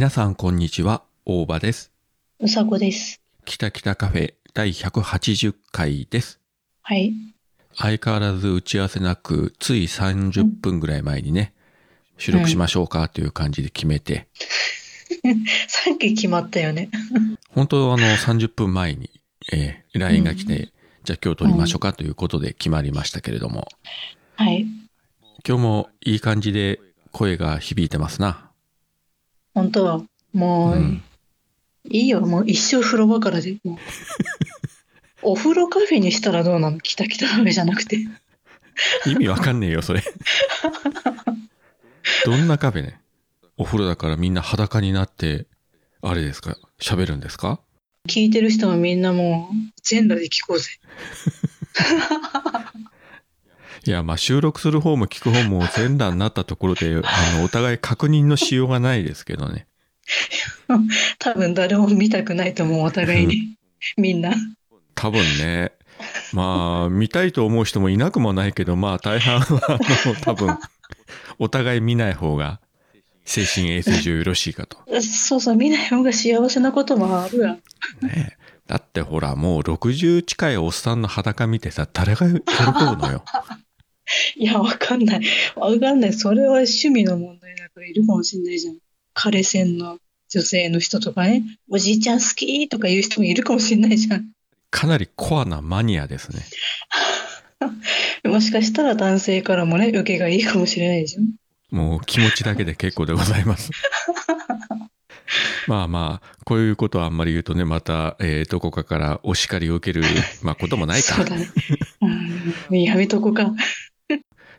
皆さんこんにちは、大場です。うさこです。北北カフェ第180回です。はい。相変わらず打ち合わせなく、つい30分ぐらい前にね、収録しましょうかという感じで決めて、さっき決まったよね。本当あの30分前に、えー LINE が来て、うじゃあ今日撮りましょうかということで決まりましたけれども、はい。今日もいい感じで声が響いてますな。本当は、もう、うんいいよ。もう一生風呂場からで。もう お風呂カフェにしたらどうなの？来た来たカフェじゃなくて。意味わかんねえよ、それ。どんなカフェね？お風呂だからみんな裸になって、あれですか？喋るんですか？聞いてる人もみんなもう、全裸で聞こうぜ。いや、まあ収録する方も聞く方も全裸になったところで、あの、お互い確認のしようがないですけどね。多分誰も見たくないと思う、お互いに。みんな。多分ね。まあ、見たいと思う人もいなくもないけど、まあ大半は、あの、多分、お互い見ない方が、精神衛生上よろしいかと。そうそう、見ない方が幸せなこともあるわ。ねえだってほら、もう60近いおっさんの裸見てさ、誰が喜ぶのよ。いや、わかんない。わかんない。それは趣味の問題だからいるかもしれないじゃん。彼線の女性の人とかね、おじいちゃん好きとか言う人もいるかもしれないじゃん。かなりコアなマニアですね。もしかしたら男性からもね、受けがいいかもしれないじゃん。もう気持ちだけで結構でございます。まあまあ、こういうことはあんまり言うとね、また、えーどこかからお叱りを受ける、まあこともないかそう。だね。うん、やめとこうか。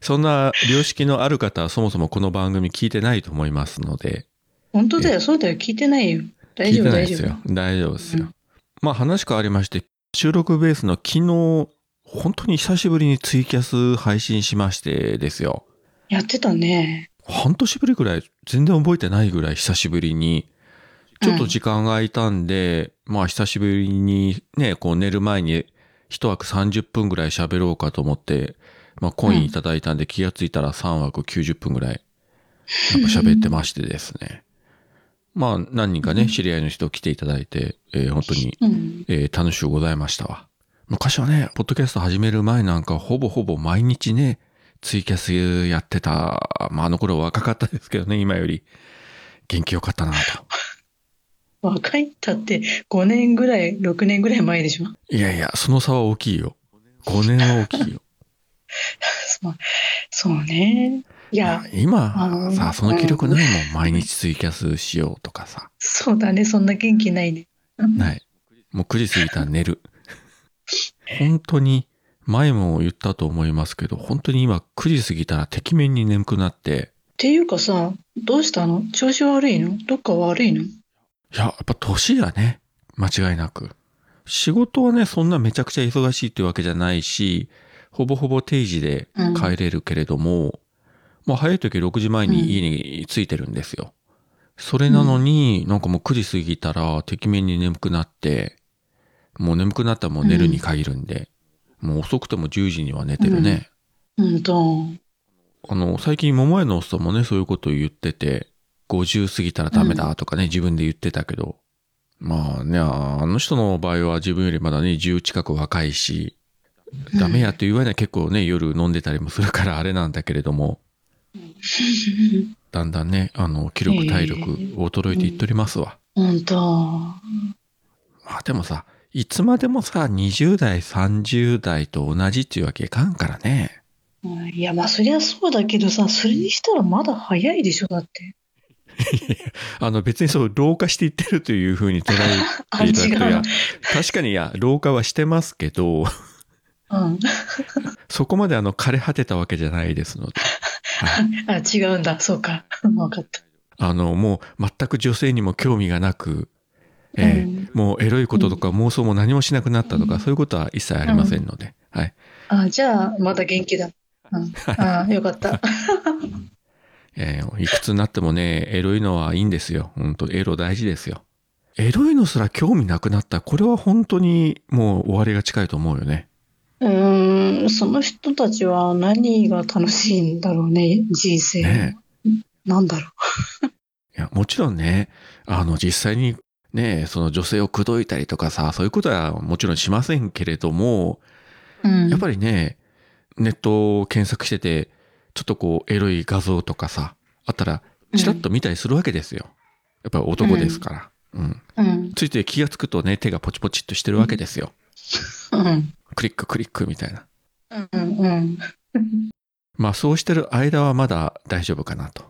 そんな良識のある方はそもそもこの番組聞いてないと思いますので、本当だよ、そうだよ。聞いてないよ。大丈夫、大丈夫。大丈夫ですよ。うんまあ話変わりまして、収録ベースの昨日、本当に久しぶりにツイキャス配信しましてですよ。やってたね。半年ぶりぐらい、全然覚えてないぐらい久しぶりに、ちょっと時間が空いたんで、まあ久しぶりにね、こう寝る前に一枠30分ぐらい喋ろうかと思って、まあコインいただいたんで気がついたら3枠90分ぐらい、なんか喋ってましてですね。まあ何人かね、知り合いの人来ていただいて、えー本当に、うん。えー楽しゅうございましたわ。昔はね、ポッドキャスト始める前なんかほぼほぼ毎日ね、ツイキャスやってた。まああの頃若かったですけどね、今より。元気よかったなと。若いだって5年ぐらい、6年ぐらい前でしょ？いやいや、その差は大きいよ。5年は大きいよ。そうね。いや、今さ、その気力ないもん。毎日ツイキャスしようとかさ。そうだね。そんな元気ないね。うんない。もう9時過ぎたら寝る。本当に、前も言ったと思いますけど、本当に今9時過ぎたらてきめんに眠くなって、っていうかさ、どうしたの？調子悪いの？どっか悪いの？いや、やっぱ年がね、間違いなく。仕事はね、そんなめちゃくちゃ忙しいってわけじゃないし、ほぼほぼ定時で帰れるけれども、まあ早い時6時前に家に着いてるんですよ。それなのに、なんかもう9時過ぎたら、てきめんに眠くなって、もう眠くなったらもう寝るに限るんで、もう遅くても10時には寝てるね。うんと。あの、最近桃屋のおっさんもね、そういうことを言ってて、50過ぎたらダメだとかね、自分で言ってたけど、まあね、あの人の場合は自分よりまだね、10近く若いし、ダメやって言われない結構ね、夜飲んでたりもするからあれなんだけれども、だんだんね、あの、気力体力衰えていっておりますわ。本当。まあでもさ、いつまでもさ、20代、30代と同じっていうわけいかんからね。うんいや、まあそりゃそうだけどさ、それにしたらまだ早いでしょ、だって。あの別にそう、老化していってるというふうに捉えていただくと、いや う。確かにいや、老化はしてますけど、うん。そこまであの枯れ果てたわけじゃないですので、はい、あ、違うんだ。そうか。わかった。あの、もう全く女性にも興味がなく、えーうんもうエロいこととか妄想も何もしなくなったとか、そういうことは一切ありませんので、はい。あ、じゃあ、まだ元気だ。うん、あ、よかった。えーいくつになってもね、エロいのはいいんですよ。本当エロ大事ですよ。エロいのすら興味なくなった。これは本当にもう終わりが近いと思うよね。うーん、その人たちは何が楽しいんだろうね、人生。ねなんだろいや、もちろんね、あの、実際にね、その女性を口説いたりとかさ、そういうことはもちろんしませんけれども、うん。やっぱりね、ネットを検索してて、ちょっとこう、エロい画像とかさ、あったら、チラッと見たりするわけですよ。やっぱり男ですから。うん。うん。ついて気がつくとね、手がポチポチっとしてるわけですよ。うん。クリッククリックみたいな。うん。うん。まあそうしてる間はまだ大丈夫かなと。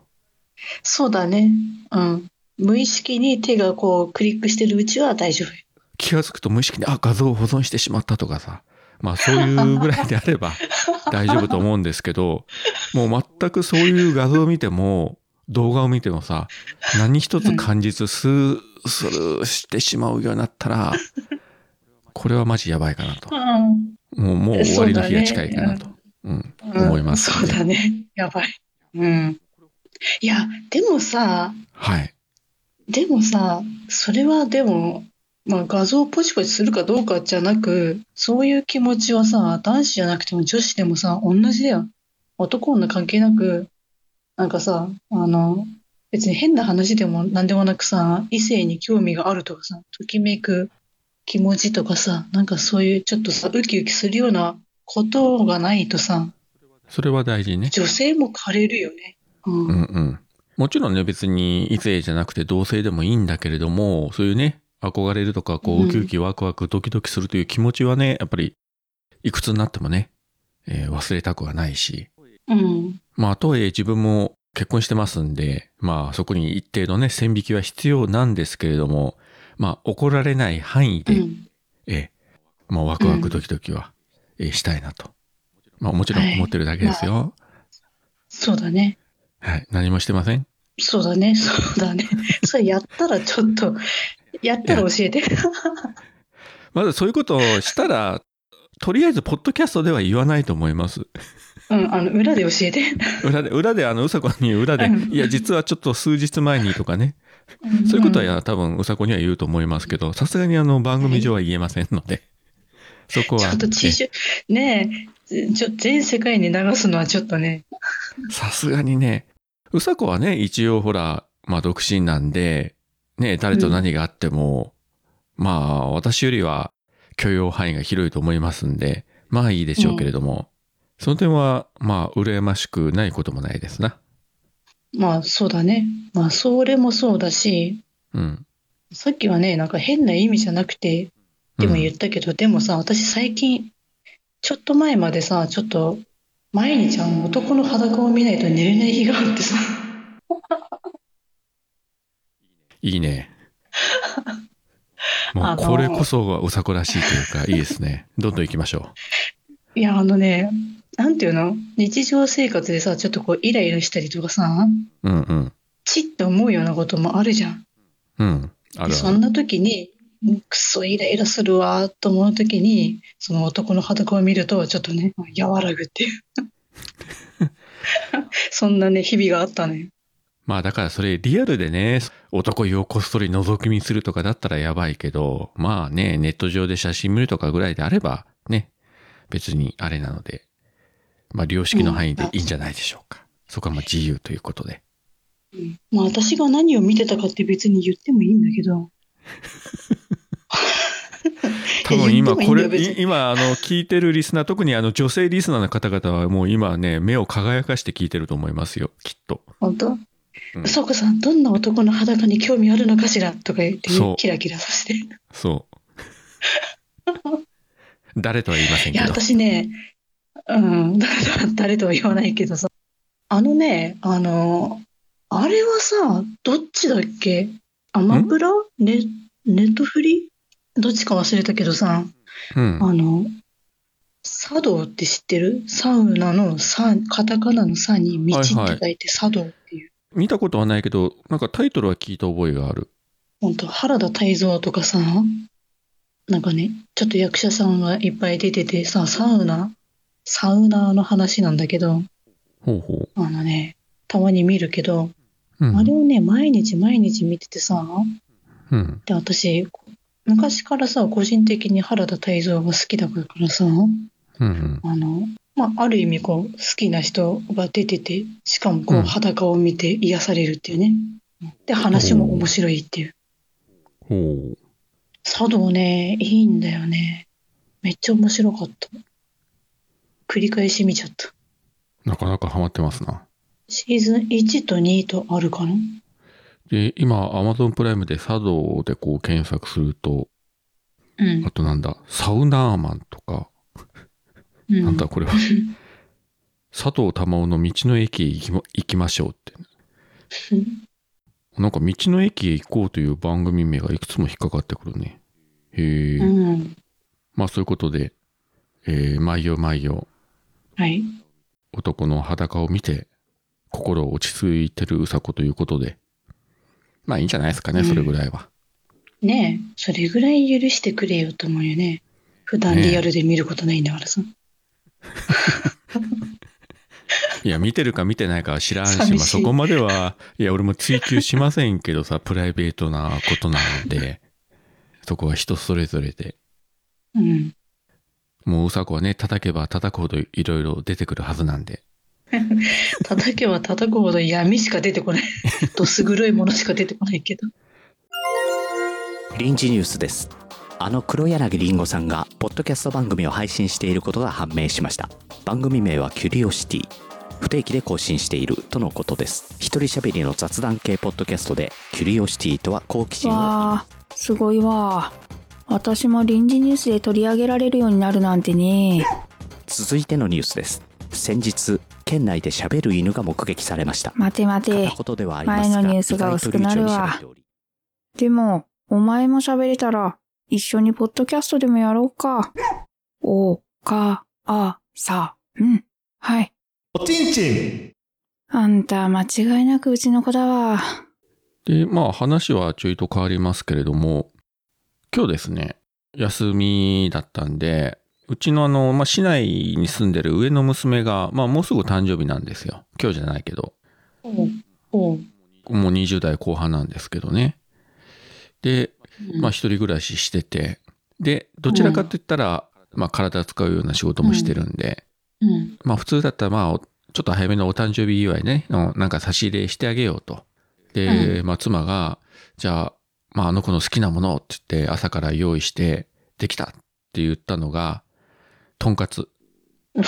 そうだね。うん。無意識に手がこうクリックしてるうちは大丈夫。気がつくと無意識に、あ、画像を保存してしまったとかさ。まあそういうぐらいであれば 大丈夫と思うんですけど、もう全くそういう画像を見ても、動画を見てもさ、何一つ感じずスースルーしてしまうようになったら、これはマジやばいかなと。うん。もう、もう終わりの日が近いかなと。うん、思います、そうだね。やばい。うん。いや、でもさ、はい。でもさ、それはでも、まあ画像をポチポチするかどうかじゃなく、そういう気持ちはさ、男子じゃなくても女子でもさ、同じだよ。男女関係なく、なんかさ、あの、別に変な話でも何でもなくさ、異性に興味があるとかさ、ときめく気持ちとかさ、なんかそういうちょっとさ、ウキウキするようなことがないとさ、それは大事ね。女性も枯れるよね。うん。うんうん。もちろんね、別に異性じゃなくて同性でもいいんだけれども、そういうね、憧れるとか、こう、うんウキウキワクワクドキドキするという気持ちはね、やっぱり、いくつになってもね、えー忘れたくはないし。うん。まあ、とはいえ自分も結婚してますんで、まあ、そこに一定のね、線引きは必要なんですけれども、まあ、怒られない範囲で、うん。ええまあ、ワクワクドキドキは、えーしたいなと。まあ、もちろん思ってるだけですよ。そうだね。はい。何もしてません？そうだね。そうだね。それやったらちょっと、やったら教えて。まずそういうことをしたら、とりあえず、ポッドキャストでは言わないと思います。うん、あの、裏で教えて。裏で、裏で、あの、うさこに裏でう、んいや、実はちょっと数日前にとかね、そういうことはや多分、うさこには言うと思いますけど、さすがにあの、番組上は言えませんので、そこはちょっと、知識、ねえ、ちょ、全世界に流すのはちょっとね。さすがにね、うさこはね、一応ほら、まあ、独身なんで、ね、誰と何があっても、まあ、私よりは許容範囲が広いと思いますんで、まあいいでしょうけれども、その点は、まあ、羨ましくないこともないですな。まあ、そうだね。まあ、それもそうだし、うん。さっきはね、なんか変な意味じゃなくて、でも言ったけど、でもさ、私最近、ちょっと前までさ、ちょっと、毎日あの男の裸を見ないと寝れない日があってさ、いいね。もうあのーこれこそがうさこらしいというか、いいですね。どんどん行きましょいや、あのね、なんていうの？日常生活でさ、ちょっとこう、イライラしたりとかさ、う。うんうん。チッと思うようなこともあるじゃん。うん。あるある。でそんな時に、うんくっそイライラするわと思う時に、その男の裸を見ると、ちょっとね、和らぐっていう。そんなね、日々があったね。まあだからそれリアルでね、男湯をこっそり覗き見するとかだったらやばいけど、まあね、ネット上で写真見るとかぐらいであれば、ね、別にあれなので、まあ良識の範囲でいいんじゃないでしょうか。そこはまあ自由ということで。うんまあ私が何を見てたかって別に言ってもいいんだけど、多分今これ、今あの聞いてるリスナー、特にあの女性リスナーの方々はもう今ね、目を輝かして聞いてると思いますよ、きっと。本当？うんうさこさん、どんな男の裸に興味あるのかしらとか言ってキラキラさせて。いそう。誰とは言いませんけや、ど。私ね、うん、誰とは言わないけどさ、あのね、あの、あれはさ、どっちだっけ？アマプラ？ネネットフリ？どっちか忘れたけどさ、うん。あの、茶道って知ってる？サウナのサ、カタカナのサに道って書いて茶道っていう。見たことはないけど、なんかタイトルは聞いた覚えがある。本当原田泰造とかさ、なんかね、ちょっと役者さんがいっぱい出ててさ、サウナ、サウナーの話なんだけど、ほうほあのね、たまに見るけど、う。うん。あれをね、毎日毎日見ててさ、うん。で、私、昔からさ、個人的に原田泰造が好きだからさ、うんうん。あの、まあ、ある意味こう、好きな人が出てて、しかもこう、うん裸を見て癒されるっていうね。で、話も面白いっていう。ほう。茶道ね、いいんだよね。めっちゃ面白かった。繰り返し見ちゃった。なかなかハマってますな。シーズン1と2とあるかな？で、今、Amazon プライムで茶道でこう検索すると、うんあ。となんだ、サウナーマンとか、うん、なんだこれは。佐藤玉緒の道の駅へ行きま行きましょうって。なんか道の駅へ行こうという番組名がいくつも引っかかってくるね。へえ。うん。まあそういうことで、えー、毎夜毎夜はい。男の裸を見て心落ち着いてるうさこということで。まあいいんじゃないですかね、うんそれぐらいは。ねえ、それぐらい許してくれよと思うよね。普段リアルで見ることないんだからさ。いや、見てるか見てないかは知らんし、寂しいまあそこまでは、いや、俺も追求しませんけどさ、プライベートなことなので、そこは人それぞれで。うん。もううさこはね、叩けば叩くほどいろいろ出てくるはずなんで。叩けば叩くほど闇しか出てこない。どす黒いものしか出てこないけど。臨時ニュースですあの黒柳りんごさんがポッドキャスト番組を配信していることが判明しました番組名はキュリオシティ不定期で更新しているとのことです一人喋りの雑談系ポッドキャストでキュリオシティとは好奇心をわあ、すごいわ。私も臨時ニュースで取り上げられるようになるなんてね。続いてのニュースです先日県内で喋る犬が目撃されました待て待て前のニュースが薄くなるわでも、お前も喋れたら、一緒にポッドキャストでもやろうか。お、か、あ、さ、うん。はい。おちんちんあんた、間違いなくうちの子だわ。で、まあ話はちょいと変わりますけれども、今日ですね、休みだったんで、うちのあの、まあ市内に住んでる上の娘が、まあもうすぐ誕生日なんですよ。今日じゃないけど。おうおうもう20代後半なんですけどね。で、まあ一人暮らししてて、で、どちらかといったら、まあ体使うような仕事もしてるんで、うん。まあ普通だったらまあ、おちょっと早めのお誕生日祝いね、のなんか差し入れしてあげようと。で、まあ妻が、じゃあ、まああの子の好きなものって言って朝から用意してできたって言ったのが、とんかつ。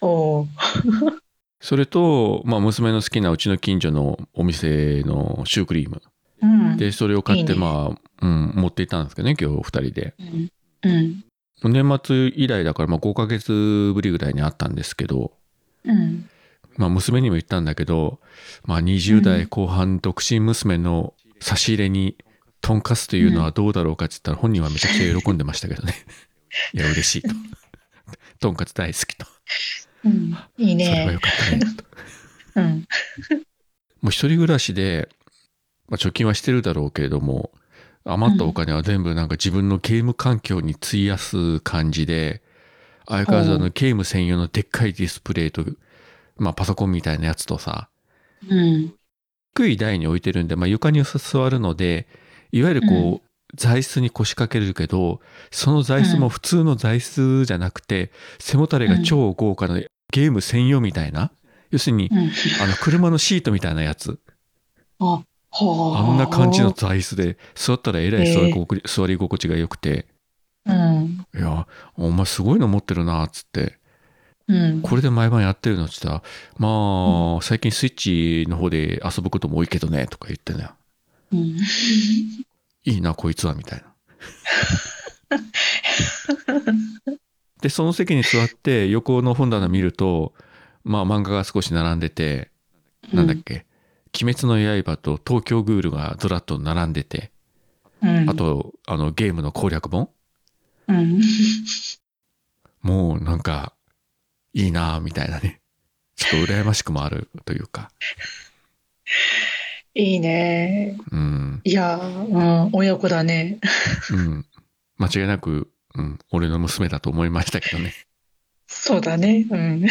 おう それと、まあ娘の好きなうちの近所のお店のシュークリーム。うん。で、それを買っていいねまあ、うん、持っていったんですけどね、今日二人で。うん。うん。年末以来だからまあ5ヶ月ぶりぐらいにあったんですけど、うん。まあ娘にも言ったんだけど、まあ20代後半独身娘の差し入れにとんかつというのはどうだろうかって言ったら本人はめちゃくちゃ喜んでましたけどね。いや、嬉しいと。とんかつ大好きと。うん。いいねそれはよ。かったね。とうん。もう一人暮らしで、まあ貯金はしてるだろうけれども、余ったお金は全部なんか自分のゲーム環境に費やす感じで、相変わらずあのゲーム専用のでっかいディスプレイと、まあパソコンみたいなやつとさ、うん。低い台に置いてるんで、まあ、床に座るので、いわゆるこう、座椅子に腰掛けるけど、その座椅子も普通の座椅子じゃなくて、背もたれが超豪華なゲーム専用みたいな、要するに、うん。あの、車のシートみたいなやつ。あ、はあ。あんな感じの。座椅子で、座ったらえらい座り心地,、座り心地が良くて、うん。いや、お前すごいの持ってるな、つって。うん。これで毎晩やってるのって言ったら、まあ、最近スイッチの方で遊ぶことも多いけどね、とか言ってね。うん。いいな、こいつは、みたいな。で、その席に座って横の本棚見ると、まあ漫画が少し並んでて、なんだっけ、鬼滅の刃と東京グールがずらっと並んでて、うん。あ、と、あのゲームの攻略本うん。もうなんか、いいなみたいなね。ちょっと羨ましくもあるというか。いいね。うん。いや、うん、親子だね。うん。間違いなく、うん、俺の娘だと思いましたけどね。そうだね。うん。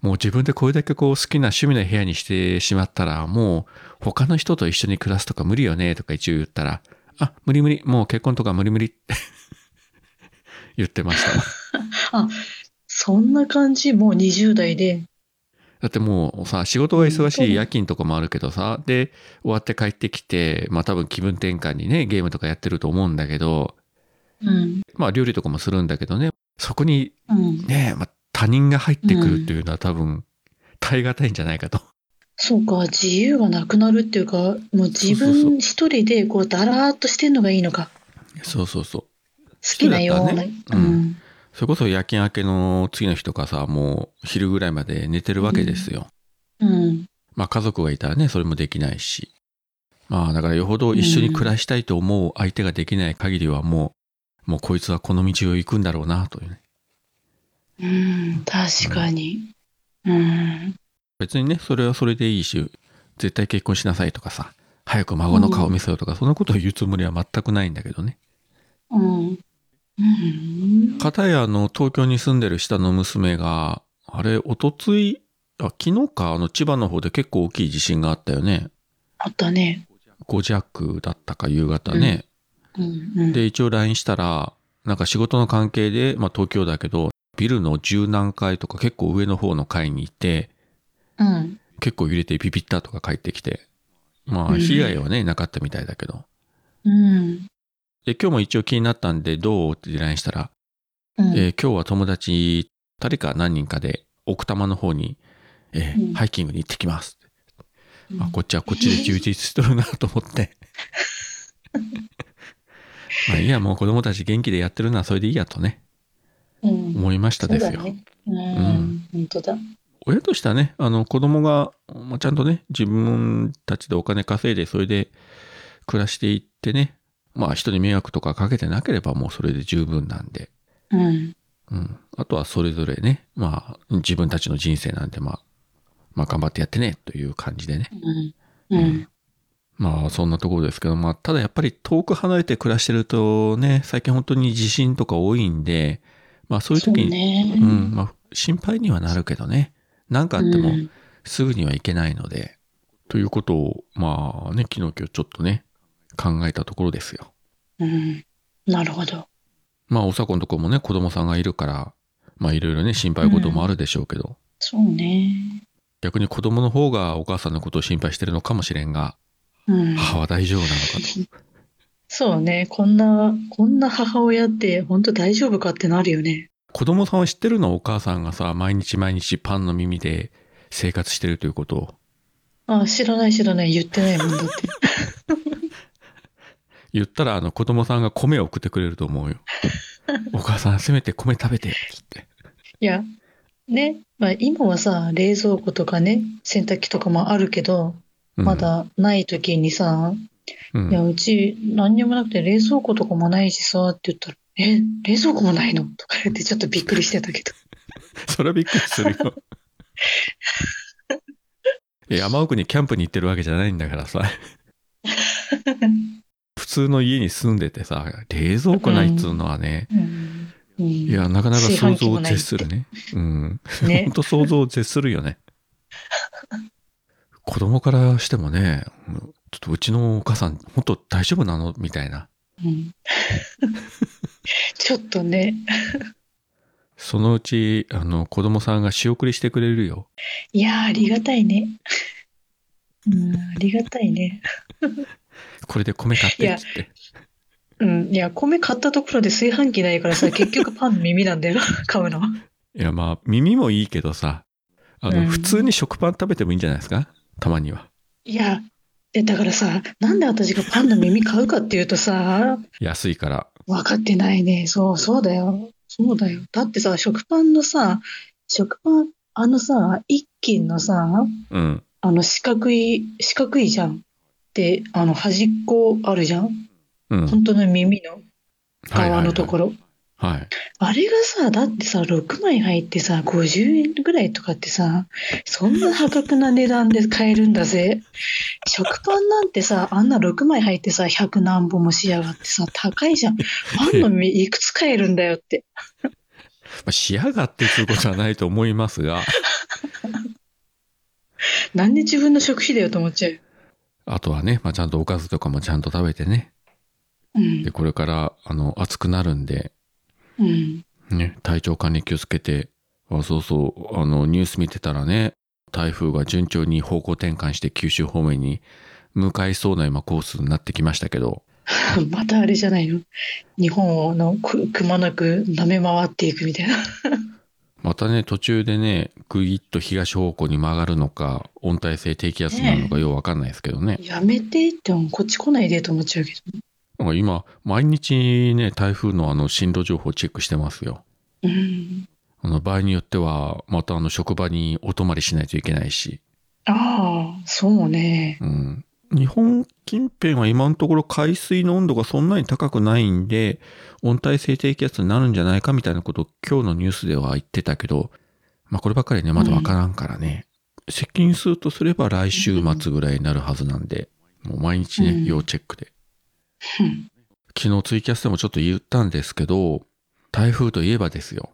もう自分でこれだけこう好きな趣味の部屋にしてしまったら、もう他の人と一緒に暮らすとか無理よねとか一応言ったら、あ、無理無理、もう結婚とか無理無理って 言ってましたわ。そんな感じ？もう20代で。だってもうさ、仕事が忙しい夜勤とかもあるけどさ、で、終わって帰ってきて、まあ多分気分転換にね、ゲームとかやってると思うんだけど、うん。まあ料理とかもするんだけどね、そこにうん。ね、まあ他人が入ってくるっていうのは多分、耐え難いんじゃないかと。そうか、自由がなくなるっていうか、もう自分一人でこうだらーっとしてんのがいいのか。そうそうそう。好きなような。ねううんん。それこそ夜勤明けの次の日とかさ、もう昼ぐらいまで寝てるわけですよ。うん。まあ家族がいたらね、それもできないし。まあだからよほど一緒に暮らしたいと思う相手ができない限りはもう、もうこいつはこの道を行くんだろうなというね。うん、確かに。うん。別にね、それはそれでいいし、絶対結婚しなさいとかさ、早く孫の顔を見せようとか、そんなことを言うつもりは全くないんだけどね。うん。うん。かたやあの、東京に住んでる下の娘が、あれ、おとつい、あ、昨日か、あの、千葉の方で結構大きい地震があったよね。あったね。5弱だったか夕方ね。うん。うん。で、一応 LINE したら、なんか仕事の関係で、まあ東京だけど、ビルの十何階とか結構上の方の階にいて、うん。結構揺れてピピったとか帰ってきて、まあうん被害はね、なかったみたいだけど。うん。で、今日も一応気になったんで、どうって LINE したら、うん。えー今日は友達、誰か何人かで奥多摩の方に、えーうんハイキングに行ってきます。うんあ、こっちはこっちで充実しとるなと思って。まあいいや、もう子供たち元気でやってるのはそれでいいやとね、うん。思いましたですよ。そうん。本当だ。親としてはね、あの子供が、まあ、ちゃんとね、自分たちでお金稼いで、それで暮らしていってね、まあ人に迷惑とかかけてなければもうそれで十分なんで、うん。うん。あとはそれぞれね、まあ自分たちの人生なんで、まあ、まあ頑張ってやってね、という感じでね。うん。うん。まあそんなところですけど、まあただやっぱり遠く離れて暮らしてるとね、最近本当に地震とか多いんで、まあそういう時に、ね。うん、まあ心配にはなるけどね、なんかあってもうんすぐにはいけないので、ということを、まあね、昨日今日ちょっとね、考えたところですよ。うん。なるほど。まあおさこのとこもね、子供さんがいるから、まあいろいろね、心配事もあるでしょうけど、そうね。逆に子供の方がお母さんのことを心配してるのかもしれんが、うん。母は大丈夫なのかと。そうね。こんな、こんな母親って本当大丈夫かってなるよね。子供さんは知ってるの？お母さんがさ、毎日毎日パンの耳で生活してるということを。あ、知らない知らない言ってないもんだって。言ったらあの子供さんが米を送ってくれると思うよ。お母さんせめて米食べて、つって。いや、ね。まあ今はさ、冷蔵庫とかね、洗濯機とかもあるけど、うんま。だない時にさ、うんいや、うち何にもなくて冷蔵庫とかもないしさ、って言ったら、え、冷蔵庫もないの？とか言ってちょっとびっくりしてたけど。それはびっくりするよ。いや山奥にキャンプに行ってるわけじゃないんだからさ。普通の家に住んでてさ、冷蔵庫ないっつうのはね、うん。うん、いや、なかなか想像を絶するね。うん。ね 本。当想像を絶するよね。子供からしてもね、ちょっとうちのお母さん、本当大丈夫なの？みたいな。うん、ちょっとね。そのうち、あの、子供さんが仕送りしてくれるよ。いやー、ありがたいね。うん、ありがたいね。これで米買ってっつって。うん、いや、米買ったところで炊飯器ないからさ、結局パンの耳なんだよ、買うのは。いや、まあ、耳もいいけどさ、あの、うん普通に食パン食べてもいいんじゃないですか？たまには。いや、え、だからさ、なんで私がパンの耳買うかっていうとさ、安いから。分かってないね。そう、そうだよ。そうだよ。だってさ、食パンのさ、食パン、あのさ、一斤のさ、うん。あの四角い、四角いじゃん。で、あの端っこあるじゃん？うん。本当の耳の側のところ。ろ。はい。あれがさ、だってさ、6枚入ってさ、50円ぐらいとかってさ、そんな破格な値段で買えるんだぜ。食パンなんてさ、あんな6枚入ってさ、100何本もしやがってさ、高いじゃん。パンの実いくつ買えるんだよって。まあ、仕上がってそういうことはないと思いますが、なんで自分の食費だよと思っちゃう。あとはね、まあ、ちゃんとおかずとかもちゃんと食べてね。うんで、。これから、あの、暑くなるんで、うん。ね、体調管理気をつけて、あ、そうそう、あの、ニュース見てたらね、台風が順調に方向転換して九州方面に向かいそうな今コースになってきましたけど、またあれじゃないの？日本のくくまなく舐め回っていくみたいな。またね、途中でね、ぐいっと東方向に曲がるのか、温帯性低気圧なのかようわかんないですけどね。やめてってもこっち来ないでと思っちゃうけど。なんか今、毎日ね、台風のあの進路情報チェックしてますよ。うん。あの場合によっては、またあの職場にお泊まりしないといけないし。ああ、そうね。うん。日本近辺は今のところ海水の温度がそんなに高くないんで、温帯性低気圧になるんじゃないかみたいなことを今日のニュースでは言ってたけど、まあこればっかりね、まだわからんからね。接近するとすれば来週末ぐらいになるはずなんで、もう毎日ね、うん要チェックで。うん昨日ツイキャスでもちょっと言ったんですけど、台風といえばですよ。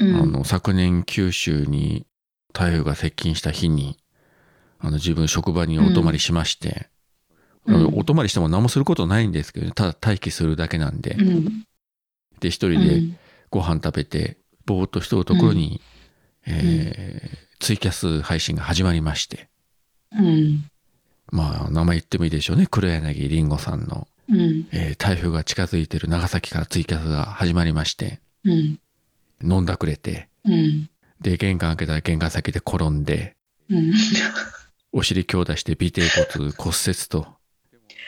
うん。あの、昨年九州に台風が接近した日に、あの、自分職場にお泊まりしまして、うんお泊まりしても何もすることないんですけど、ただ待機するだけなんで、うん。で、一人でご飯食べて、ぼーっとしとるところに、えーツイキャス配信が始まりまして、うん。まあ、名前言ってもいいでしょうね。黒柳りんごさんの、うん。えー台風が近づいてる長崎からツイキャスが始まりまして、うん。飲んだくれて、うん。で、玄関開けたら玄関先で転んで、うん。お尻強打して尾てい骨 骨折と。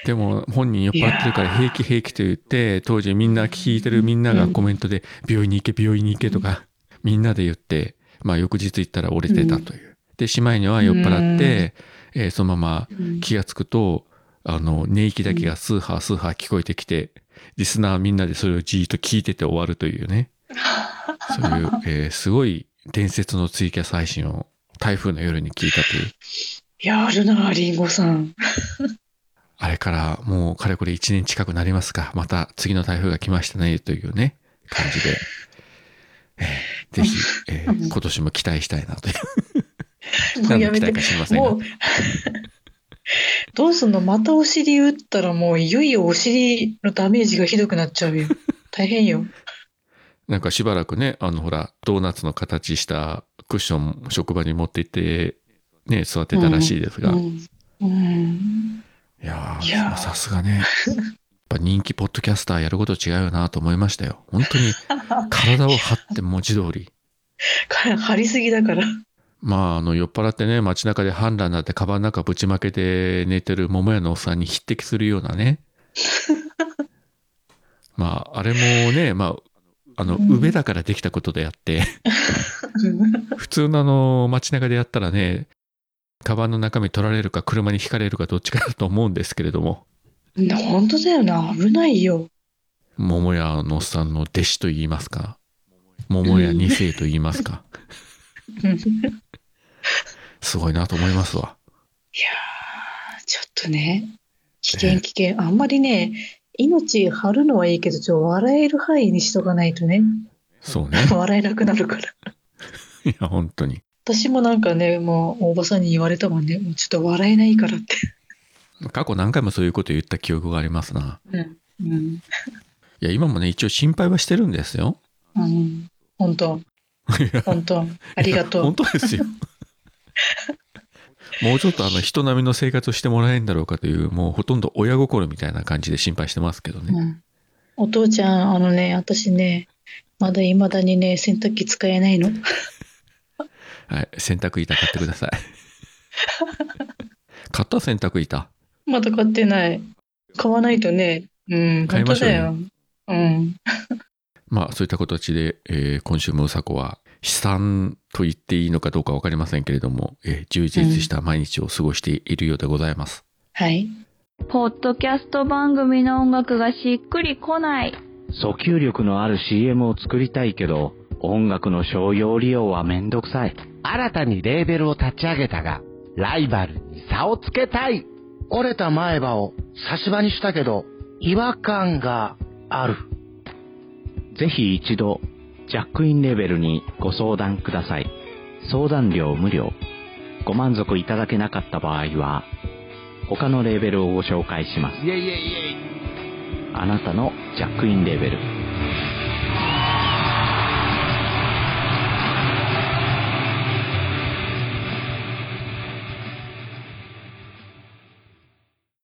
でも本人酔っ払ってるから平気平気と言って、当時みんな聞いてるみんながコメントで病院に行け病院に行けとかみんなで言って、まあ翌日行ったら折れてたという。で、しまいには酔っ払って、えーそのまま気がつくと、あの、寝息だけがスーハースーハー聞こえてきて、リスナーみんなでそれをじーっと聞いてて終わるというね。そういう、えーすごい伝説のツイキャス配信を台風の夜に聞いたという。やるな、リンゴさん。あれからもうかれこれ1年近くなりますか。また次の台風が来ましたね、というね、感じで。えーぜひ、えー今年も期待したいなという。もうやめてもう、どうすんのまたお尻打ったらもういよいよお尻のダメージがひどくなっちゃうよ。大変よ。なんかしばらくね、あのほら、ドーナツの形したクッション職場に持って行って、ね、座ってたらしいですが。いうん。いやーさすがね。やっぱ人気ポッドキャスターやること違うよなと思いましたよ。本当に 体を張って文字通り。張りすぎだから。まあ、あの、酔っ払ってね、街中で反乱になって、カバンの中ぶちまけて寝てる桃屋のおっさんに匹敵するようなね。まあ、あれもね、まあ、あの、うん宇部だからできたことであって、普通のあの、街中でやったらね、カバンの中身取られるか車にひかれるかどっちかだと思うんですけれども、本当だよな。危ないよ。桃屋のおっさんの弟子と言いますか、桃屋二世と言いますか、うんすごいなと思いますわ。いやー、ちょっとね、危険危険。あんまりね、命張るのはいいけど、ちょ、笑える範囲にしとかないとね、そうね。笑えなくなるから。いや、本当に。私もなんかね、もう、大場さんに言われたもんね、もうちょっと笑えないからって。過去何回もそういうこと言った記憶がありますな。うん。うん。いや、今もね、一応心配はしてるんですよ。うん。本当。本当。ありがとう本。当ですよ。もうちょっとあの人並みの生活をしてもらえるんだろうかという、もうほとんど親心みたいな感じで心配してますけどね。うん。お父ちゃん、あのね、私ね、まだ未だにね、洗濯機使えないの。はい。洗濯板買ってください。買った洗濯板？まだ買ってない。買わないとね。うん、買いましょうよ。うん。まあ、そういった形で、えー今週もうさこは、悲惨と言っていいのかどうかわかりませんけれども、えー充実した毎日を過ごしているようでございます。はい。ポッドキャスト番組の音楽がしっくりこない。訴求力のある CM を作りたいけど、音楽の商用利用はめんどくさい。新たにレーベルを立ち上げたが、ライバルに差をつけたい。折れた前歯を差し歯にしたけど、違和感がある。ぜひ一度、ジャックインレベルにご相談ください。相談料無料。ご満足いただけなかった場合は、他のレーベルをご紹介します。イェイイェイイェイ。あなたのジャックインレベル。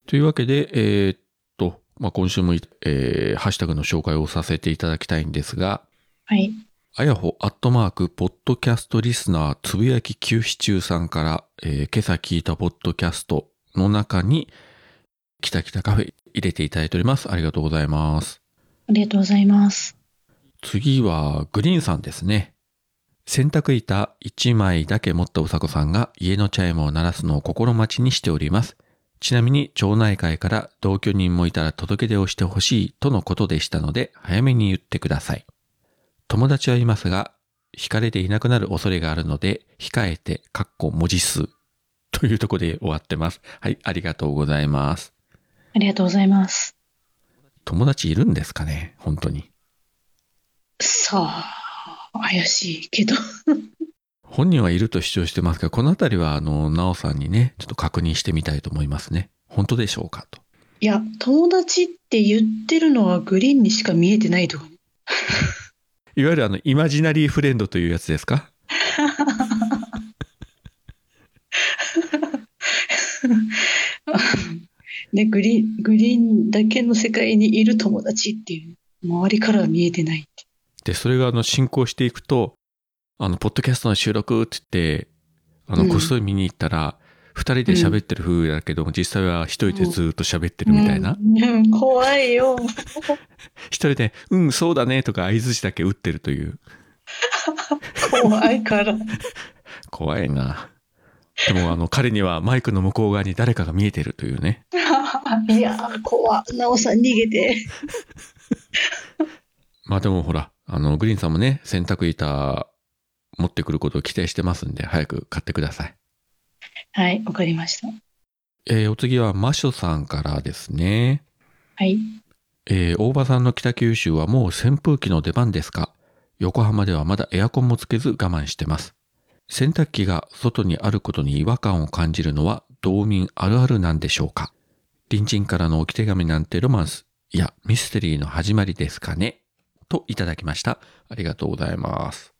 というわけで、えーっと、まあ、今週も、えーハッシュタグの紹介をさせていただきたいんですが、はい。あやほアットマーク、ポッドキャストリスナー、つぶやき休止中さんから、えー今朝聞いたポッドキャストの中に、きたきたカフェ入れていただいております。ありがとうございます。ありがとうございます。次は、グリーンさんですね。洗濯板1枚だけ持ったうさこさんが家のチャイムを鳴らすのを心待ちにしております。ちなみに町内会から同居人もいたら届け出をしてほしいとのことでしたので早めに言ってください。友達はいますが、惹かれていなくなる恐れがあるので、控えて、かっこ文字数。というところで終わってます。はい、ありがとうございます。ありがとうございます。友達いるんですかね本当に。さあ、怪しいけど。本人はいると主張してますが、このあたりは、あの、なおさんにね、ちょっと確認してみたいと思いますね。本当でしょうかと。いや、友達って言ってるのはグリーンにしか見えてないとかね。いわゆるあの、イマジナリーフレンドというやつですか？ね、グリーン、グリーンだけの世界にいる友達っていう、周りからは見えてないって。で、それがあの、進行していくと、あの、ポッドキャストの収録って言って、あの、うんこっそり見に行ったら、二人で喋ってる風だけども、実際は一人でずっと喋ってるみたいな。怖いよ。一人で、うん、そうだね、とか合図だけ打ってるという。怖いから。怖いな。でも、あの、彼にはマイクの向こう側に誰かが見えてるというね。いやー、怖なおさん逃げて。まあでもほら、あの、グリーンさんもね、洗濯板持ってくることを期待してますんで、早く買ってください。はい、わかりました。えーお次はマショさんからですね。はい。えー大場さんの北九州はもう扇風機の出番ですか？横浜ではまだエアコンもつけず我慢してます。洗濯機が外にあることに違和感を感じるのは道民あるあるなんでしょうか？隣人からの置き手紙なんてロマンス、いや、ミステリーの始まりですかね？といただきました。ありがとうございます。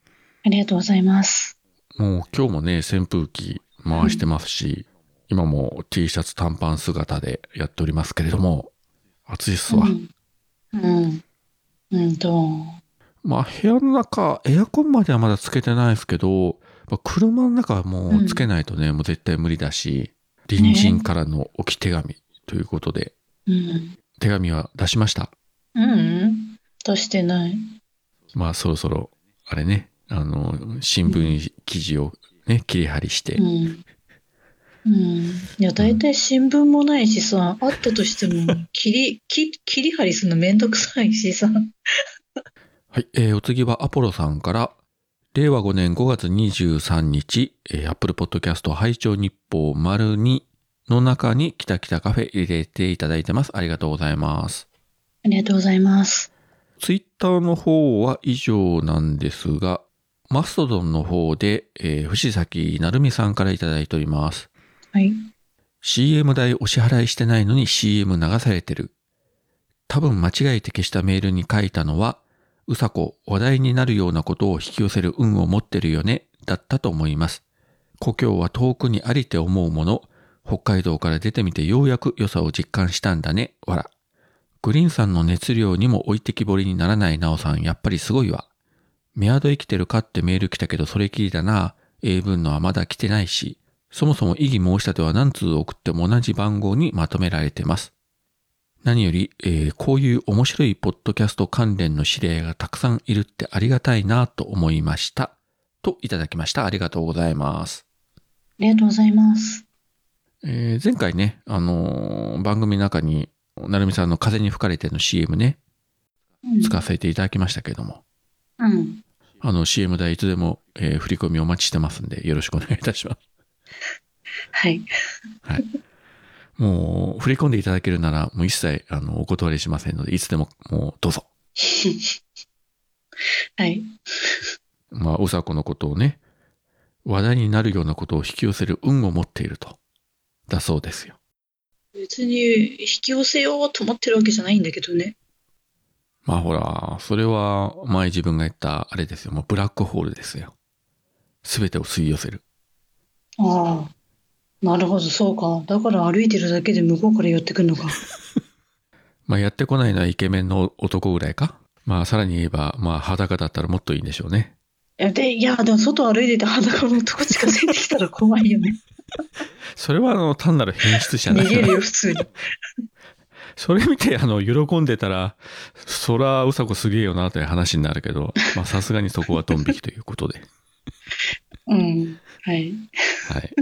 ありがとうございます。もう今日もね、扇風機回してますし、今も T シャツ短パン姿でやっておりますけれども、暑いっすわ。うん。うん。うんと、まあ部屋の中、エアコンまではまだつけてないですけど、まあ車の中はもうつけないとね、もう絶対無理だし、隣人からの置き手紙ということで、うん。手紙は出しました？うん。出してない。まあそろそろ、あれね、あの、新聞記事をね、切り張りしてう、ん。うん。いや、大体新聞もないしさ、あったとしても、切り、切切り張りするのめんどくさいしさ。はい、えーお次はアポロさんから、令和5年5月23日、えー、Apple Podcast 拝聴日報丸2の中にキタキタカフェ入れていただいてます。ありがとうございます。ありがとうございます。ツイッターの方は以上なんですが、マストドンの方で、えー、藤崎成美さんからいただいております。はい。CM 代お支払いしてないのに CM 流されてる。多分間違えて消したメールに書いたのは、うさこ話題になるようなことを引き寄せる運を持ってるよね、だったと思います。故郷は遠くにありて思うもの、北海道から出てみてようやく良さを実感したんだね、わら。グリーンさんの熱量にも置いてきぼりにならないなおさん、やっぱりすごいわ。メアド生きてるかってメール来たけどそれきりだな。英文のはまだ来てないし、そもそも異議申し立ては何通送っても同じ番号にまとめられてます。何より、えーこういう面白いポッドキャスト関連の知り合いがたくさんいるってありがたいなと思いました。といただきました。ありがとうございます。ありがとうございます。えー前回ね、あのー番組の中に、なるみさんの風に吹かれての CM ね、うん。使わせていただきましたけれども、うん。あの CM 代いつでも、えー振り込みお待ちしてますんで、よろしくお願いいたします。はい。はい。もう、振り込んでいただけるなら、もう一切、あの、お断りしませんので、いつでも、もう、どうぞ。はい。まあ、うさこのことをね、話題になるようなことを引き寄せる運を持っていると。だそうですよ。別に引き寄せようと思ってるわけじゃないんだけどね。まあほら、それは前自分が言ったあれですよ。もうブラックホールですよ。すべてを吸い寄せる。ああ。なるほど、そうか。だから歩いてるだけで向こうから寄ってくるのか。まあやってこないのはイケメンの男ぐらいか。まあさらに言えば、まあ裸だったらもっといいんでしょうね。いや、で、いや、でも外歩いてて裸の男近づいてきたら怖いよね。それはあの単なる変質者だから。逃げるよ、普通に。それ見てあの喜んでたら、そらうさこすげえよなという話になるけど、まあさすがにそこはドン引きということで。うん。はい。はい。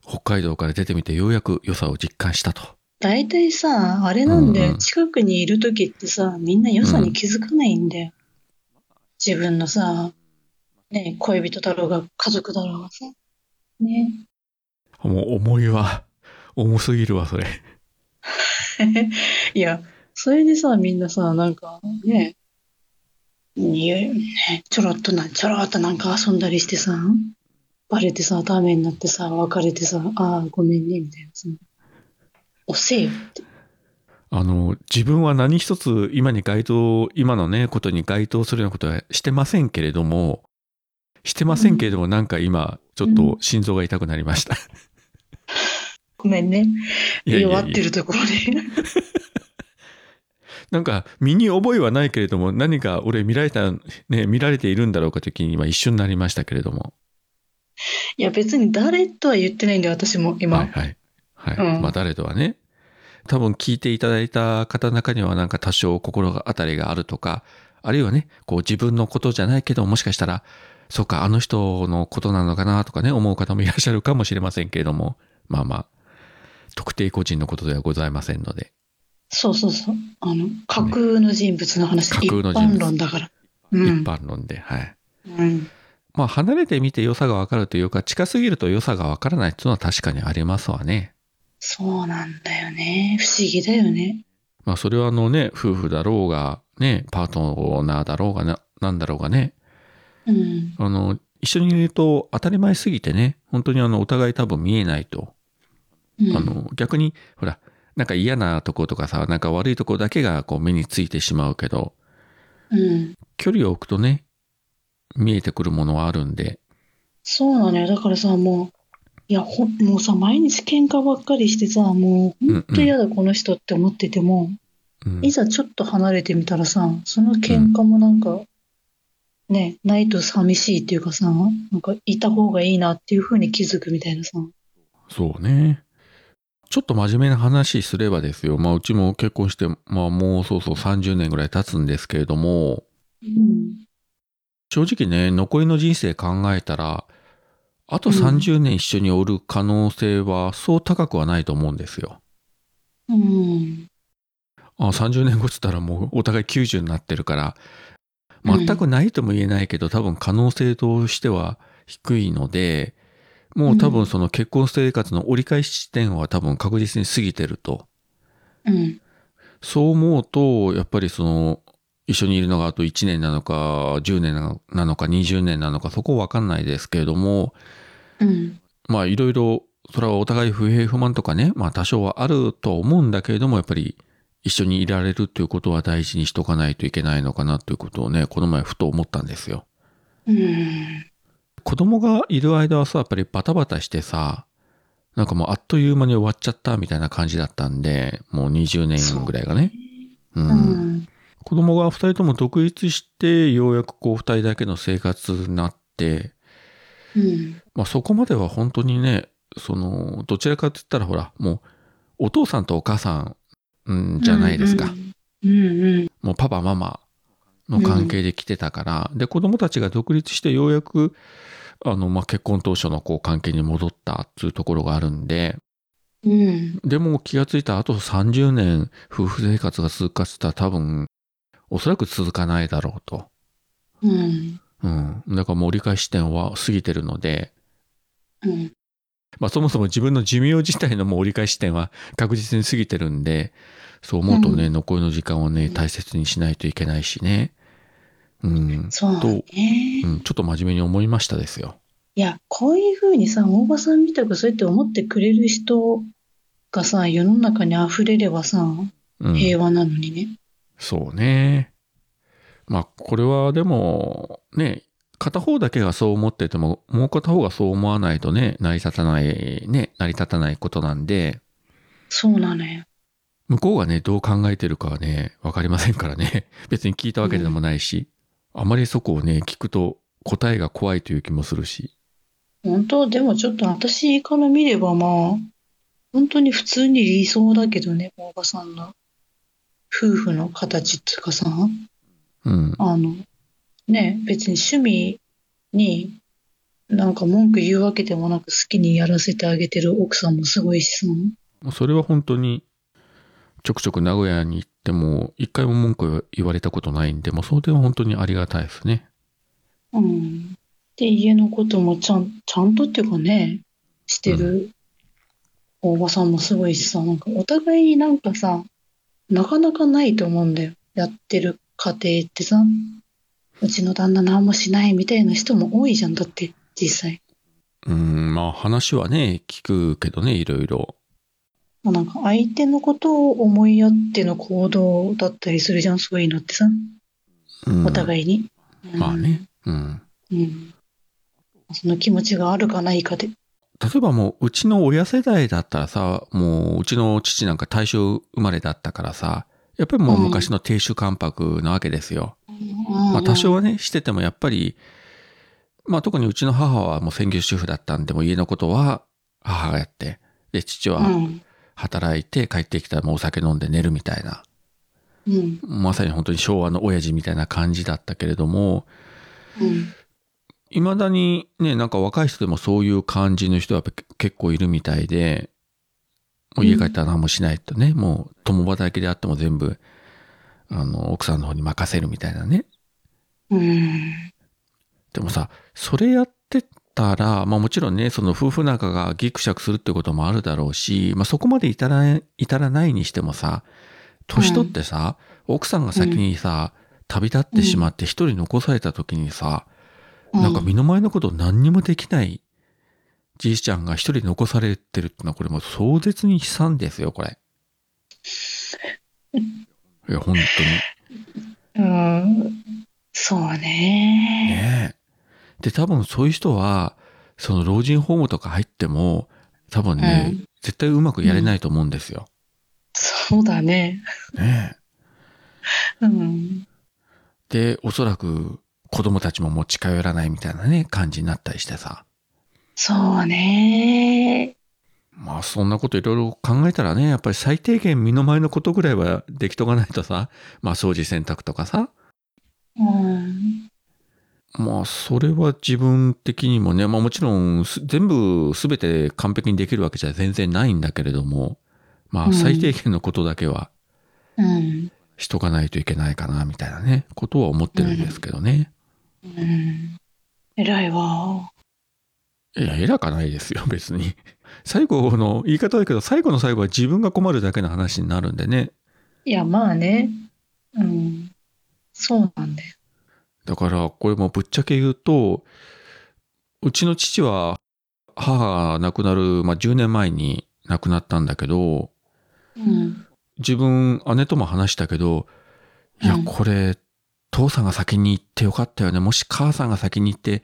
北海道から出てみてようやく良さを実感したと。大体さ、あれなんだよ。うんうん近くにいる時ってさ、みんな良さに気づかないんだよ。自分のさ、ね、恋人だろうが、家族だろうがさ。ね。もう思いは重すぎるわ、それ。いや、それでさ、みんなさ、なんか、ね、ねちょろっとな、ちょろっとなんか遊んだりしてさ、バレてさ、ダメになってさ、別れてさ、ああ、ごめんね、みたいなさ。遅えよって。あの、自分は何一つ今に該当、今のね、ことに該当するようなことはしてませんけれども、してませんけれども、なんか今、ちょっと心臓が痛くなりました。ごめんね。弱ってるところで。なんか、身に覚えはないけれども、何か俺見られた、ね、見られているんだろうかという気に今一瞬なりましたけれども。いや、別に誰とは言ってないんだよ、私も、今。はいはい。はい。うんまあ誰とはね。多分聞いていただいた方の中にはなんか多少心当たりがあるとか、あるいはね、こう自分のことじゃないけど、もしかしたら、そうか、あの人のことなのかなとかね、思う方もいらっしゃるかもしれませんけれども、まあまあ、特定個人のことではございませんので。そうそうそう。あの、架空の人物の話、架一空の人物般論だから。うん。一般論で、はい。うん。まあ離れてみて良さがわかるというか、近すぎると良さがわからないっていうのは確かにありますわね。そうなんだよね。不思議だよね。まあそれはあのね、夫婦だろうが、ね、パートナーだろうがな、なんだろうがね、うん。あの、一緒にいると当たり前すぎてね、本当にあの、お互い多分見えないと。うん、あの、逆に、ほら、なんか嫌なとことかさ、なんか悪いとこだけがこう目についてしまうけど、うん。距離を置くとね、見えてくるものはあるんで、そうなのよ。だからさ、もう、いや、ほん、もうさ、毎日喧嘩ばっかりしてさ、もう、ほんと嫌だ、この人って思ってても、うんいざちょっと離れてみたらさ、その喧嘩もなんか、ね、ないと寂しいっていうかさ、なんかいた方がいいなっていう風に気づくみたいなさ。そうね。ちょっと真面目な話すればですよ。まあうちも結婚して、まあもうそうそう30年ぐらい経つんですけれども、うん。正直ね、残りの人生考えたら、あと30年一緒におる可能性はそう高くはないと思うんですよ。うん。あ30年後っつったらもうお互い90になってるから、全くないとも言えないけど、多分可能性としては低いので、もう多分その結婚生活の折り返し地点は多分確実に過ぎてると。うん。そう思うと、やっぱりその、一緒にいるのがあと1年なのか、10年なのか、20年なのか、そこわかんないですけれども、うん。まあいろいろ、それはお互い不平不満とかね、まあ多少はあるとは思うんだけれども、やっぱり一緒にいられるということは大事にしとかないといけないのかなということをね、この前ふと思ったんですよ。うん。子供がいる間はさ、やっぱりバタバタしてさ、なんかもうあっという間に終わっちゃったみたいな感じだったんで、もう20年ぐらいがね。う。うんん。子供が二人とも独立して、ようやくこう二人だけの生活になって、うん。まあそこまでは本当にね、その、どちらかって言ったらほら、もう、お父さんとお母さん、うん、じゃないですか。うんうん。もうパパママの関係で来てたから、で、子供たちが独立してようやく、あの、まあ、結婚当初のこう関係に戻ったっていうところがあるんで、うん。でも気がついたあと30年夫婦生活が続かせたら多分、おそらく続かないだろうと。うん。うん。だからもう折り返し点は過ぎてるので、うん。まあそもそも自分の寿命自体のもう折り返し点は確実に過ぎてるんで、そう思うとね、う残りの時間をね、大切にしないといけないしね。うん。そうと、ね。うん、ちょっと真面目に思いましたですよ。いや、こういうふうにさ、大場さんみたくそうやって思ってくれる人がさ、世の中に溢れればさ、うん。平和なのにね。そうね。まあこれはでも、ね、片方だけがそう思ってても、もう片方がそう思わないとね、成り立たない、ね、成り立たないことなんで、そうなのよ。向こうがね、どう考えてるかはね、わかりませんからね。別に聞いたわけでもないし、あまりそこをね、聞くと答えが怖いという気もするし。本当？でもちょっと私から見ればまあ、本当に普通に理想だけどね、大場さんの夫婦の形っていうかさ、うん。あの、ね、別に趣味になんか文句言うわけでもなく好きにやらせてあげてる奥さんもすごいしさ。それは本当に、ちょくちょく名古屋に行っても、一回も文句言われたことないんで、もうそれは本当にありがたいですね。うん。で、家のこともちゃん、ちゃんとっていうかね、してる大場さんもすごいしさ、なんかお互いになんかさ、なかなかないと思うんだよ。やってる家庭ってさ、うちの旦那何もしないみたいな人も多いじゃん、だって、実際。うん、まあ話はね、聞くけどね、いろいろ。なんか相手のことを思いやっての行動だったりするじゃん、そういうのってさ、うん、お互いに。うんまあね。うん。うん。その気持ちがあるかないかで。例えばもう、うちの親世代だったらさ、もう、うちの父なんか大正生まれだったからさ、やっぱりもう昔の亭主関白なわけですよ。まあ多少はね、しててもやっぱり、まあ特にうちの母はもう専業主婦だったんで、もう家のことは母がやって、で、父はうん。働いて帰ってきたらもうお酒飲んで寝るみたいな、うん。まさに本当に昭和の親父みたいな感じだったけれども、うん。未だにね、なんか若い人でもそういう感じの人は結構いるみたいで、もう家帰ったら何もしないとね、もう共働きであっても全部、あの、奥さんの方に任せるみたいなね。うん。でもさ、それやってたら、まあもちろんね、その夫婦仲がギクシャクするってこともあるだろうし、まあそこまで至らない、至らないにしてもさ、年取ってさ、奥さんが先にさ、旅立ってしまって一人残された時にさ、なんか身の前のこと何にもできないじいちゃんが一人残されてるってのはこれもう壮絶に悲惨ですよ、これ。いや、本当に。うん。そうね。ねえ。で、多分そういう人は、その老人ホームとか入っても、多分ね、うん絶対うまくやれないと思うんですよ。そうだね。ねえ。うん。で、おそらく子供たちももう近寄らないみたいなね、感じになったりしてさ。そうね。まあそんなこといろいろ考えたらね、やっぱり最低限身の前のことぐらいはできとかないとさ、まあ掃除洗濯とかさ、うん。まあ、それは自分的にもね、まあもちろんす全部全て完璧にできるわけじゃ全然ないんだけれども、まあうん最低限のことだけはうん。しとかないといけないかな、みたいなね、ことは思ってるんですけどね。うん。偉いわ。いや、偉かないですよ、別に。最後の言い方だけど、最後の最後は自分が困るだけの話になるんでね。いや、まあね。うん。そうなんだよ。だから、これもぶっちゃけ言うと、うちの父は、母が亡くなる、まあ10年前に亡くなったんだけど、うん。自分、姉とも話したけど、いやう、んこれ、父さんが先に行ってよかったよね。もし母さんが先に行って、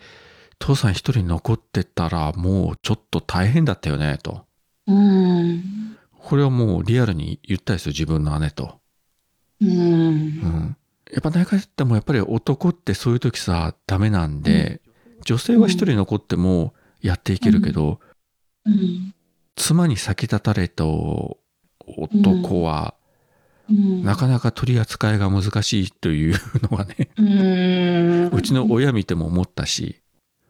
父さん一人残ってたら、もうちょっと大変だったよね、と。うん。これはもうリアルに言ったですよ、自分の姉と。う。うんん。やっぱ何回言っても、やっぱり男ってそういう時さ、ダメなんで、女性は一人残ってもやっていけるけど、うん。妻に先立たれた男は、うん。なかなか取り扱いが難しいというのがね、うん。うちの親見ても思ったし、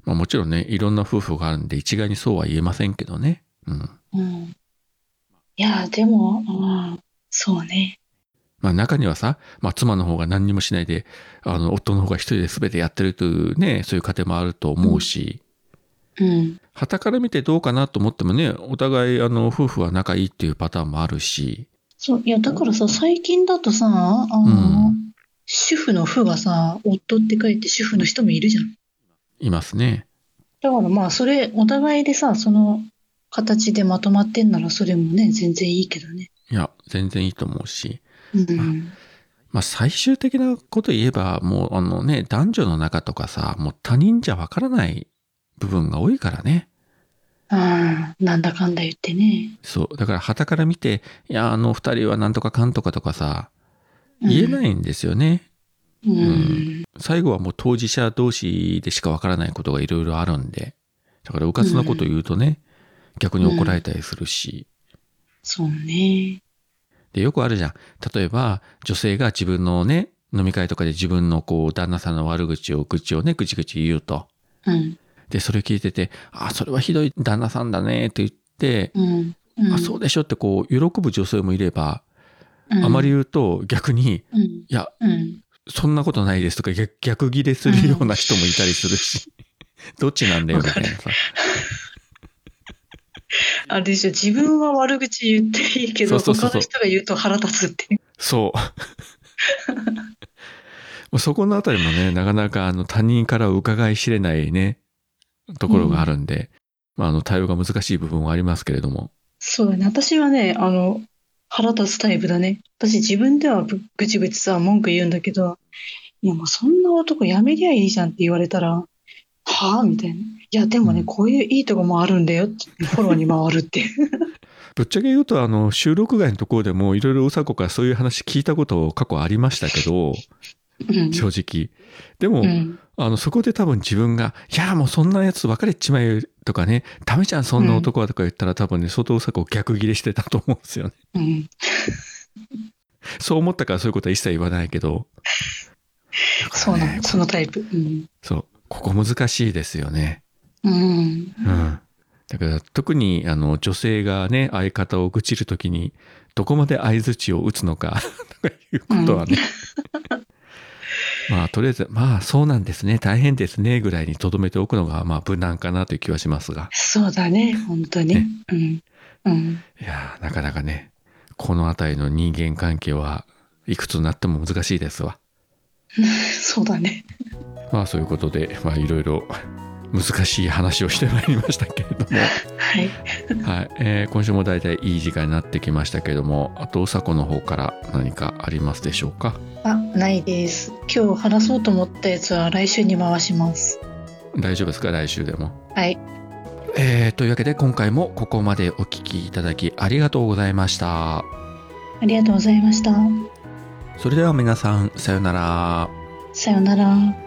まあもちろんね、いろんな夫婦があるんで一概にそうは言えませんけどね。うん。うん。いや、でも、うん、そうね。まあ中にはさ、まあ妻の方が何にもしないで、あの、夫の方が一人で全てやってるというね、そういう家庭もあると思うし、うん。旗から見てどうかなと思ってもね、お互いあの、夫婦は仲いいっていうパターンもあるし、そう、いや、だからさ、最近だとさ、あの、うん主婦の婦がさ、夫って書いて主婦の人もいるじゃん。いますね。だからまあ、それ、お互いでさ、その形でまとまってんなら、それもね、全然いいけどね。いや、全然いいと思うし、うん。まあ最終的なこと言えば、もうあのね、男女の中とかさ、もう他人じゃわからない部分が多いからね。ああ、なんだかんだ言ってね。そう。だから旗から見て、いや、あの二人はなんとかかんとかとかさ、言えないんですよね。うん。ん最後はもう当事者同士でしかわからないことがいろいろあるんで。だから、うかつなこと言うとね、逆に怒られたりするし。そうね。で、よくあるじゃん。例えば、女性が自分のね、飲み会とかで自分のこう、旦那さんの悪口を、口をね、ぐちぐち言うと。うん。で、それ聞いてて、あ、それはひどい旦那さんだねって言って、うん。うん、あ、そうでしょってこう、喜ぶ女性もいれば、うんあまり言うと逆に、うん。いや、うん。そんなことないですとか逆逆ギレするような人もいたりするし、どっちなんだよみたいなさ。あれでしょ、自分は悪口言っていいけど、そうそうそうそう他の人が言うと腹立つって。そう。もうそこのあたりもね、なかなかあの他人から伺い知れないね、ところがあるんで、まああの対応が難しい部分はありますけれども。そうだね。私はね、あの、腹立つタイプだね。私自分ではぶぐちぐちさ、文句言うんだけど、いやもうそんな男やめりゃいいじゃんって言われたら、はぁみたいな。いや、でもね、うんこういういいとこもあるんだよって、フォローに回るっていう。ぶっちゃけ言うと、あの、収録外のところでもいろいろうさこからそういう話聞いたこと過去ありましたけど、うん。正直。でも、うん。あの、そこで多分自分が、いや、もうそんなやつ別れちまえとかね、ダメじゃん、そんな男はとか言ったら多分ね、相当うさこ逆ギレしてたと思うんですよね。うん。そう思ったからそういうことは一切言わないけど。そうなの、そのタイプ。うん。そう。ここ難しいですよね。うん。うん。だから特にあの女性がね、相方を愚痴るときに、どこまで相槌を打つのか、とかいうことはね。まあ、とりあえず、まあ、そうなんですね、大変ですね、ぐらいに留めておくのが、まあ、無難かなという気はしますが。そうだね、本当に。ねうん。うん。いやー、なかなかね、このあたりの人間関係はいくつになっても難しいですわ。そうだね。まあ、そういうことで、まあ、いろいろ難しい話をしてまいりましたけれども。はい。はい、えー今週もだいたいいい時間になってきましたけれども、あと、うさこの方から何かありますでしょうか？あ、ないです。今日話そうと思ったやつは来週に回します。大丈夫ですか？来週でも。はい。えー、というわけで今回もここまでお聞きいただきありがとうございました。ありがとうございました。それでは皆さん、さようなら。さよなら。